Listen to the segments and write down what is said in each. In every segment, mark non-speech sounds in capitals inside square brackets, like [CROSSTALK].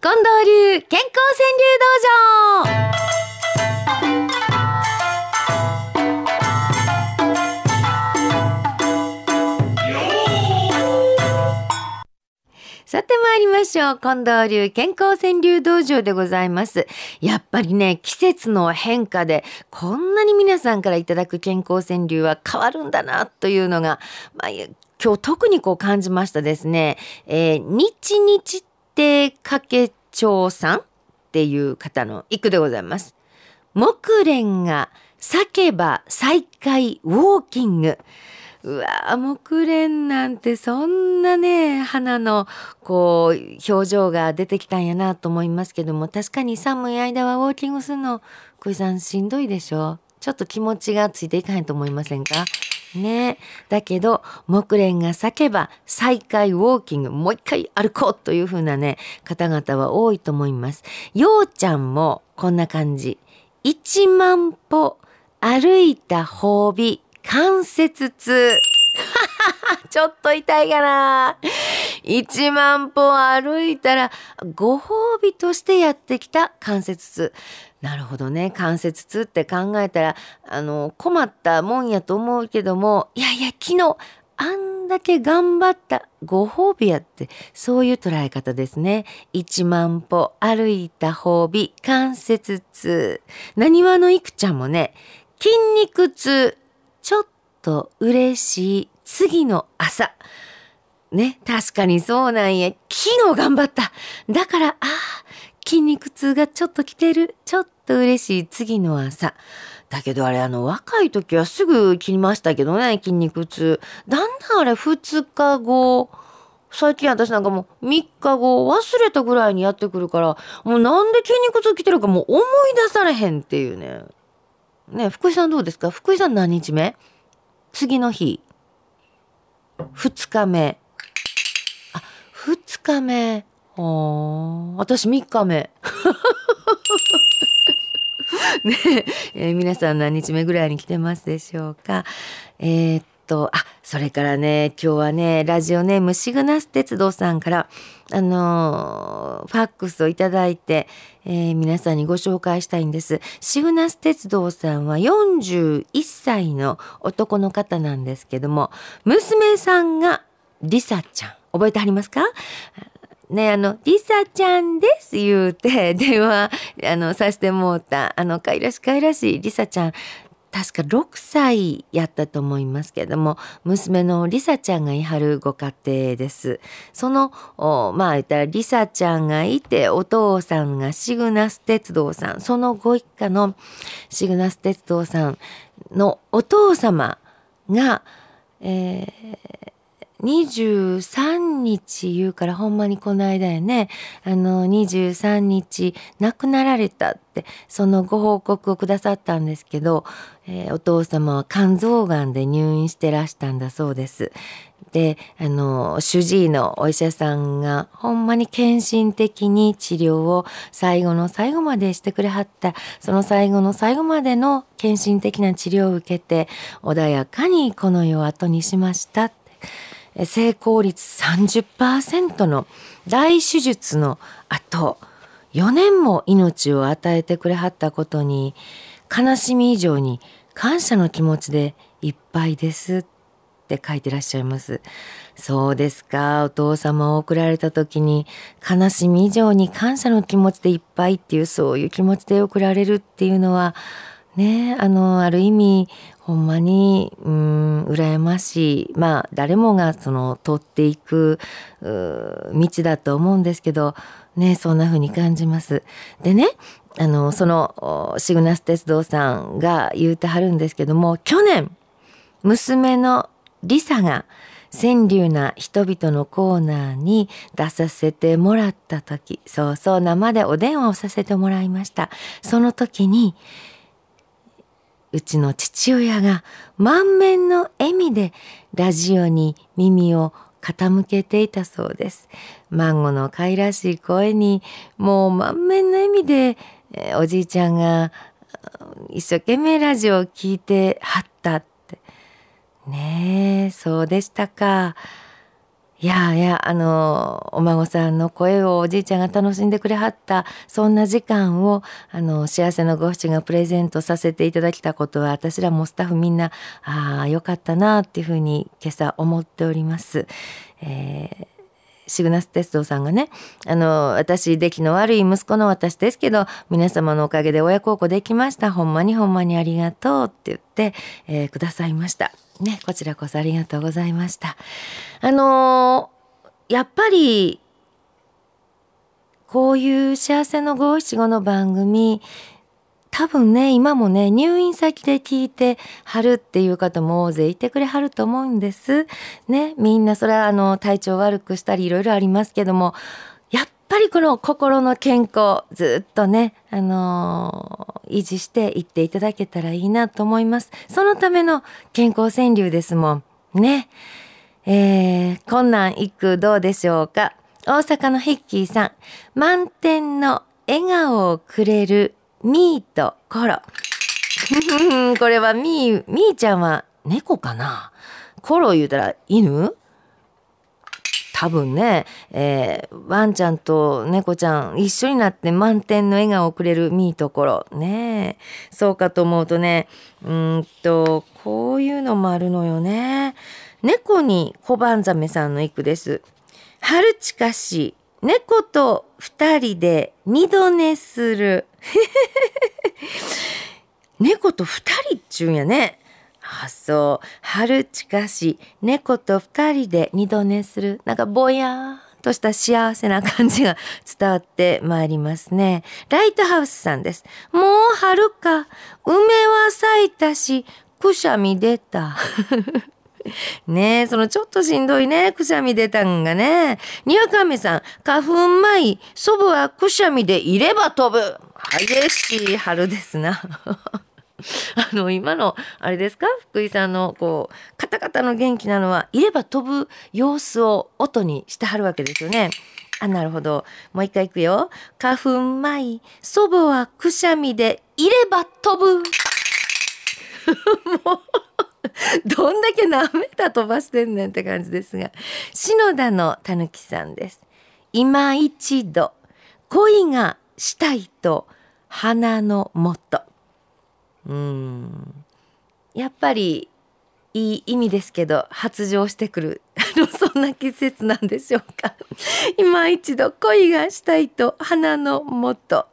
近藤流健康川柳道場さて参りましょう。近藤流健康川柳道場でございます。やっぱりね、季節の変化でこんなに皆さんからいただく健康川柳は変わるんだなというのが、まあ、今日特にこう感じましたですね。えー、日日亭掛長さんっていう方の一句でございます。木蓮が叫ば再開ウォーキング。うわ木蓮なんてそんなね花のこう表情が出てきたんやなと思いますけども確かに寒い間はウォーキングするの小井さんしんどいでしょ？ちょっと気持ちがついていかへんと思いませんか？ねだけど木蓮が叫ば再開ウォーキングもう一回歩こうというふうなね方々は多いと思いますようちゃんもこんな感じ1万歩歩いた褒美関節痛 [LAUGHS] ちょっと痛いかな。1万歩歩いたらご褒美としてやってきた関節痛。なるほどね。関節痛って考えたらあの困ったもんやと思うけどもいやいや昨日あんだけ頑張ったご褒美やってそういう捉え方ですね。1万歩歩いた褒美関節痛。なにわのいくちゃんもね筋肉痛ちょっと嬉しい次の朝。ね確かにそうなんや。昨日頑張った。だからああ筋肉痛がちょっと来てる。ちょっと嬉しい次の朝。だけどあれあの若い時はすぐ切りましたけどね筋肉痛。だんだんあれ2日後最近私なんかもう3日後忘れたぐらいにやってくるからもうなんで筋肉痛来てるかもう思い出されへんっていうね。ね福井さんどうですか？福井さん何日目？次の日。2日目。あ2日目。あ私3日目。[LAUGHS] ねえー、皆さん何日目ぐらいに来てますでしょうか？えー、っと、あ、それからね、今日はね、ラジオネームシグナス鉄道さんから、あのー、ファックスをいただいて、えー、皆さんにご紹介したいんです。シグナス鉄道さんは41歳の男の方なんですけども、娘さんがリサちゃん。覚えてはりますか？ね、あの、リサちゃんです言うて、[LAUGHS] 電話、あの、させてもうた、あの、かいらしかいらしいリサちゃん、確か6歳やったと思いますけれども娘のリサちゃんがいはるご家庭です。そのまあ言ったらリサちゃんがいてお父さんがシグナス鉄道さん。そのご一家のシグナス鉄道さんのお父様が、えー、23日言うからほんまにこの間やねあの23日亡くなられたってそのご報告をくださったんですけど、えー、お父様は肝臓がんで入院してらしたんだそうです。であの主治医のお医者さんがほんまに献身的に治療を最後の最後までしてくれはったその最後の最後までの献身的な治療を受けて穏やかにこの世を後にしましたって。成功率30%の大手術の後4年も命を与えてくれはったことに悲しみ以上に感謝の気持ちでいっぱいですって書いてらっしゃいます。そうですか。お父様を送られた時に悲しみ以上に感謝の気持ちでいっぱいっていうそういう気持ちで送られるっていうのはね。あのある意味ほんまにうん羨ましい。まあ誰もがその通っていく道だと思うんですけどねそんな風に感じます。でねあのそのシグナス鉄道さんが言うてはるんですけども去年娘のリサが川柳な人々のコーナーに出させてもらった時そうそう生でお電話をさせてもらいました。その時にうちの父親が満面の笑みでラジオに耳を傾けていたそうです。孫の可愛らしい声にもう満面の笑みで、え、おじいちゃんが一生懸命ラジオを聞いてはったって。ねえ、そうでしたか。いやいやあのお孫さんの声をおじいちゃんが楽しんでくれはったそんな時間をあの幸せのご主人がプレゼントさせていただきたことは私らもスタッフみんなああよかったなっていうふうに今朝思っております。えーシグナス鉄道さんがねあの私出来の悪い息子の私ですけど皆様のおかげで親孝行できました。ほんまにほんまにありがとうって言って、えー、くださいました。ねこちらこそありがとうございました。あのー、やっぱりこういう幸せの五七五の番組多分ね今もね入院先で聞いてはるっていう方も大勢いてくれはると思うんです。ねみんなそれはあの体調悪くしたりいろいろありますけどもやっぱりこの心の健康ずっとねあのー、維持していっていただけたらいいなと思います。そのための健康川柳ですもんね。えー、困難一句どうでしょうか？大阪のヒッキーさん満点の笑顔をくれるミーとコロ。[LAUGHS] これはミー、ミーちゃんは猫かな？コロ言うたら犬？多分ね、えー、ワンちゃんと猫ちゃん一緒になって満点の笑顔をくれるミーところねそうかと思うとねうんとこういうのもあるのよね。猫に小判ザメさんの一句です。春近し猫と二人で二度寝する。[LAUGHS] 猫と二人っちゅうんやね。あ、そう。春近し、猫と二人で二度寝する。なんかぼやーんとした幸せな感じが [LAUGHS] 伝わってまいりますね。ライトハウスさんです。もう春か。梅は咲いたし、くしゃみ出た。[LAUGHS] ねえ、そのちょっとしんどいね、くしゃみ出たんがね。にわかめさん、花粉舞、祖母はくしゃみでいれば飛ぶ。激しい春ですな。[LAUGHS] あの、今の、あれですか？福井さんの、こう、カタカタの元気なのは、いれば飛ぶ様子を音にしてはるわけですよね。あ、なるほど。もう一回いくよ。花粉舞、祖母はくしゃみでいれば飛ぶ。[LAUGHS] もう [LAUGHS] どんだけなめた飛ばしてんねんって感じですが。篠田のたぬきさんです。今一度恋がしたいと花のもと。うん。やっぱりいい意味ですけど発情してくる。そんな季節なんでしょうか。今一度恋がしたいと花のもと。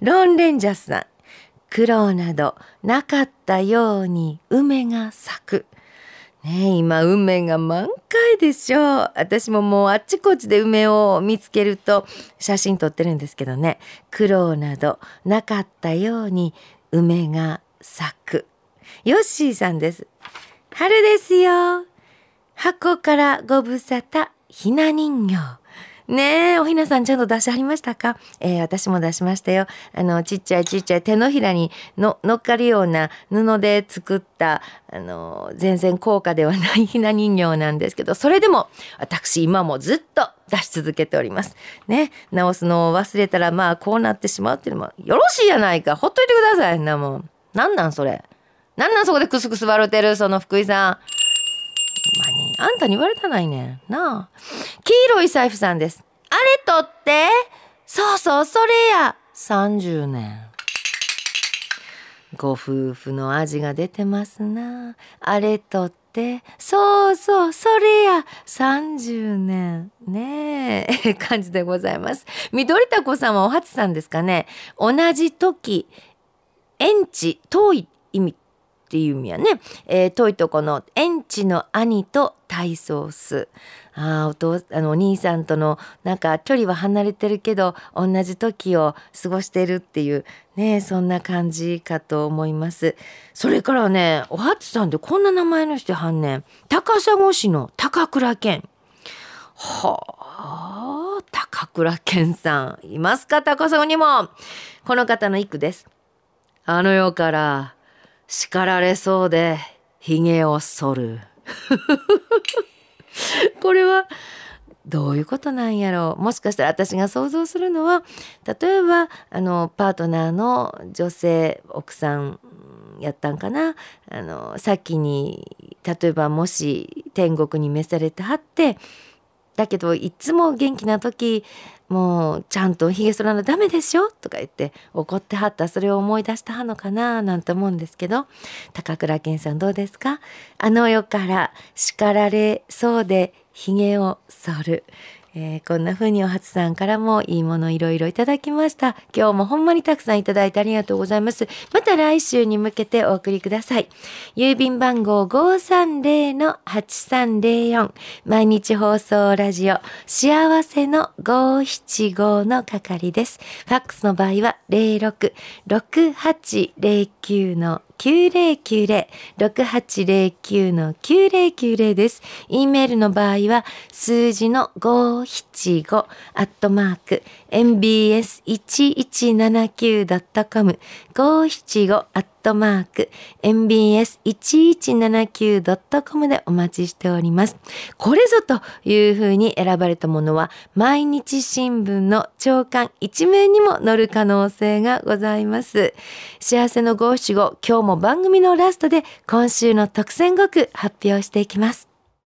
ロンレンジャーさん。苦労などなかったように梅が咲く。ね今梅が満開でしょう。私ももうあっちこっちで梅を見つけると写真撮ってるんですけどね。苦労などなかったように梅が咲く。ヨッシーさんです。春ですよ。箱からご無沙汰ひな人形。ねえ、おひなさんちゃんと出しはりましたか？えー、私も出しましたよ。あの、ちっちゃいちっちゃい手のひらにの乗っかるような布で作った、あの、全然高価ではないひな人形なんですけど、それでも私今もずっと出し続けております。ね、直すのを忘れたらまあこうなってしまうっていうのもよろしいやないか。ほっといてください。なもん。なんなんそれ。なんなんそこでクスクス笑うてるその福井さん。まに、あんたに言われたないねん。なあ。黄色い財布さんです。あれ取ってそうそう、それや !30 年。ご夫婦の味が出てますな。あれ取って、そうそう、それや !30 年。ねえ、感じでございます。緑田子さんはお初さんですかね。同じ時、縁地、遠い意味っていう意味やね、えー、遠いとこの園地の兄と体操すあお父あのお兄さんとのなんか距離は離れてるけど同じ時を過ごしてるっていうねそんな感じかと思います。それからねおはつさんってこんな名前の人はんね。ん高砂市の高倉健。はあ高倉健さん。いますか高砂にも。この方の一句です。あの世から叱られそうで髭を剃る。[LAUGHS] これはどういうことなんやろう。もしかしたら私が想像するのは例えばあのパートナーの女性奥さんやったんかな。あの先に例えばもし天国に召されてはってだけどいつも元気な時もうちゃんとひげ剃らなダメでしょとか言って怒ってはったそれを思い出したはのかななんて思うんですけど高倉健さんどうですか？あの世から叱られそうでひげを剃る。えー、こんな風にお初さんからもいいものいろいろいただきました。今日もほんまにたくさんいただいてありがとうございます。また来週に向けてお送りください。郵便番号530-8304毎日放送ラジオ幸せの575の係です。ファックスの場合は06-6809の9090-6809の9090です。e メールの場合は数字の575アットマーク mbs1179.com 575アットマーク mbs1179.com でお待ちしております。これぞというふうに選ばれたものは毎日新聞の朝刊一面にも載る可能性がございます。幸せの五七五今日も番組のラストで今週の特選語句発表していきます。